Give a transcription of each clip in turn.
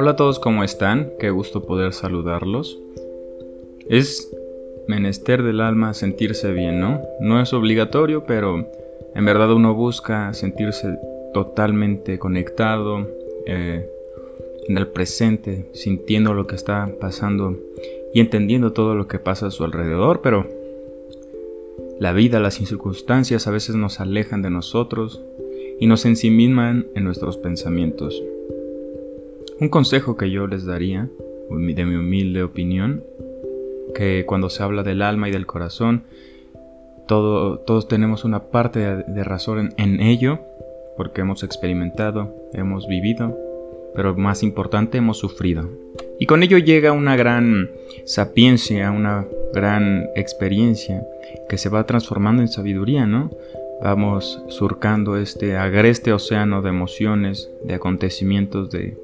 Hola a todos, ¿cómo están? Qué gusto poder saludarlos. Es menester del alma sentirse bien, ¿no? No es obligatorio, pero en verdad uno busca sentirse totalmente conectado, eh, en el presente, sintiendo lo que está pasando y entendiendo todo lo que pasa a su alrededor, pero la vida, las circunstancias a veces nos alejan de nosotros y nos ensimisman en nuestros pensamientos. Un consejo que yo les daría, de mi humilde opinión, que cuando se habla del alma y del corazón, todos tenemos una parte de, razón en, ello, porque hemos experimentado, hemos vivido, pero más importante, hemos sufrido. Y con ello llega una gran sapiencia, una gran experiencia que se va transformando en sabiduría, ¿no? Vamos surcando este agreste océano de emociones, de acontecimientos de,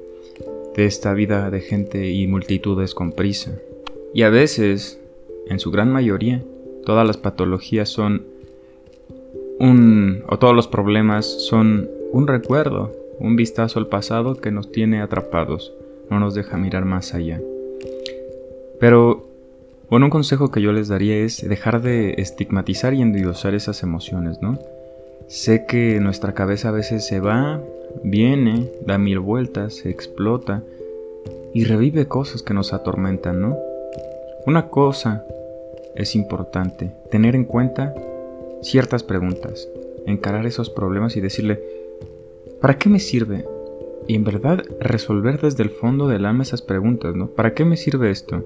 de esta vida de gente y multitudes con prisa. Y a veces, en su gran mayoría, todas las patologías son un... o todos los problemas son un recuerdo, un vistazo al pasado que nos tiene atrapados, no nos deja mirar más allá. Pero, bueno, un consejo que yo les daría es dejar de estigmatizar y endiosar esas emociones, ¿no? Sé que nuestra cabeza a veces se va, viene, da mil vueltas, se explota y revive cosas que nos atormentan, ¿no? Una cosa es importante, tener en cuenta ciertas preguntas, encarar esos problemas y decirle, ¿para qué me sirve? Y en verdad resolver desde el fondo del alma esas preguntas, ¿no? ¿Para qué me sirve esto?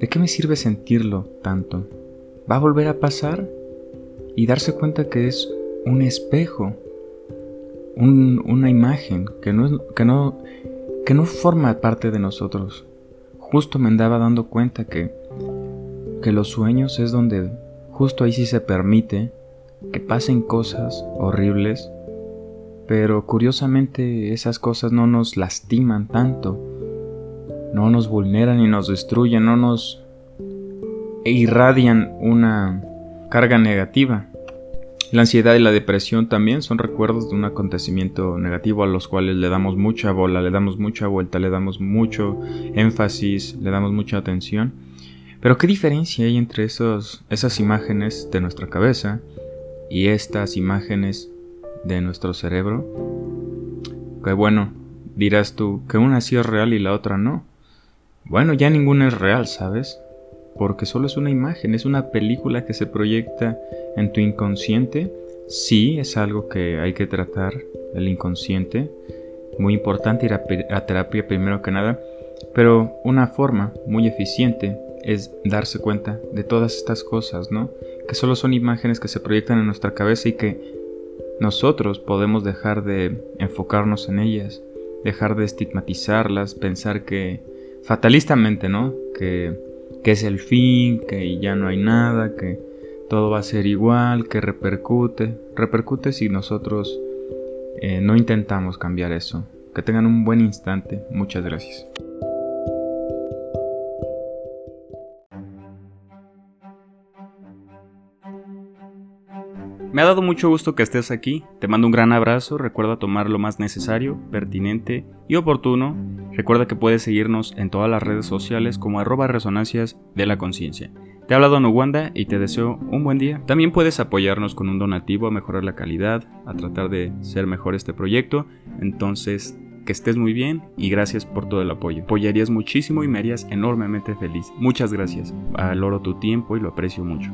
¿De qué me sirve sentirlo tanto? ¿Va a volver a pasar? Y darse cuenta que es un espejo, una imagen que no, que, no, que no forma parte de nosotros, justo me andaba dando cuenta que, que los sueños es donde justo ahí sí se permite que pasen cosas horribles, pero curiosamente esas cosas no nos lastiman tanto, no nos vulneran y nos destruyen, no nos irradian una carga negativa. La ansiedad y la depresión también son recuerdos de un acontecimiento negativo a los cuales le damos mucha bola, le damos mucha vuelta, le damos mucho énfasis, le damos mucha atención. Pero ¿qué diferencia hay entre esos, esas imágenes de nuestra cabeza y estas imágenes de nuestro cerebro? Que bueno, dirás tú que una sí es real y la otra no. Bueno, ya ninguna es real, ¿sabes? Porque solo es una imagen, es una película que se proyecta en tu inconsciente. Sí, es algo que hay que tratar, el inconsciente. Muy importante ir a, terapia primero que nada, pero una forma muy eficiente es darse cuenta de todas estas cosas, ¿no? Que solo son imágenes que se proyectan en nuestra cabeza y que nosotros podemos dejar de enfocarnos en ellas, dejar de estigmatizarlas, pensar que fatalistamente, ¿no? Que que es el fin, que ya no hay nada, que todo va a ser igual, que repercute. Repercute si nosotros eh, no intentamos cambiar eso. Que tengan un buen instante. Muchas gracias. Me ha dado mucho gusto que estés aquí, te mando un gran abrazo, recuerda tomar lo más necesario, pertinente y oportuno, recuerda que puedes seguirnos en todas las redes sociales como arroba resonancias de la conciencia. Te ha hablado Nuwanda y te deseo un buen día. También puedes apoyarnos con un donativo a mejorar la calidad, a tratar de ser mejor este proyecto, entonces que estés muy bien y gracias por todo el apoyo. Apoyarías muchísimo y me harías enormemente feliz. Muchas gracias. Valoro tu tiempo y lo aprecio mucho.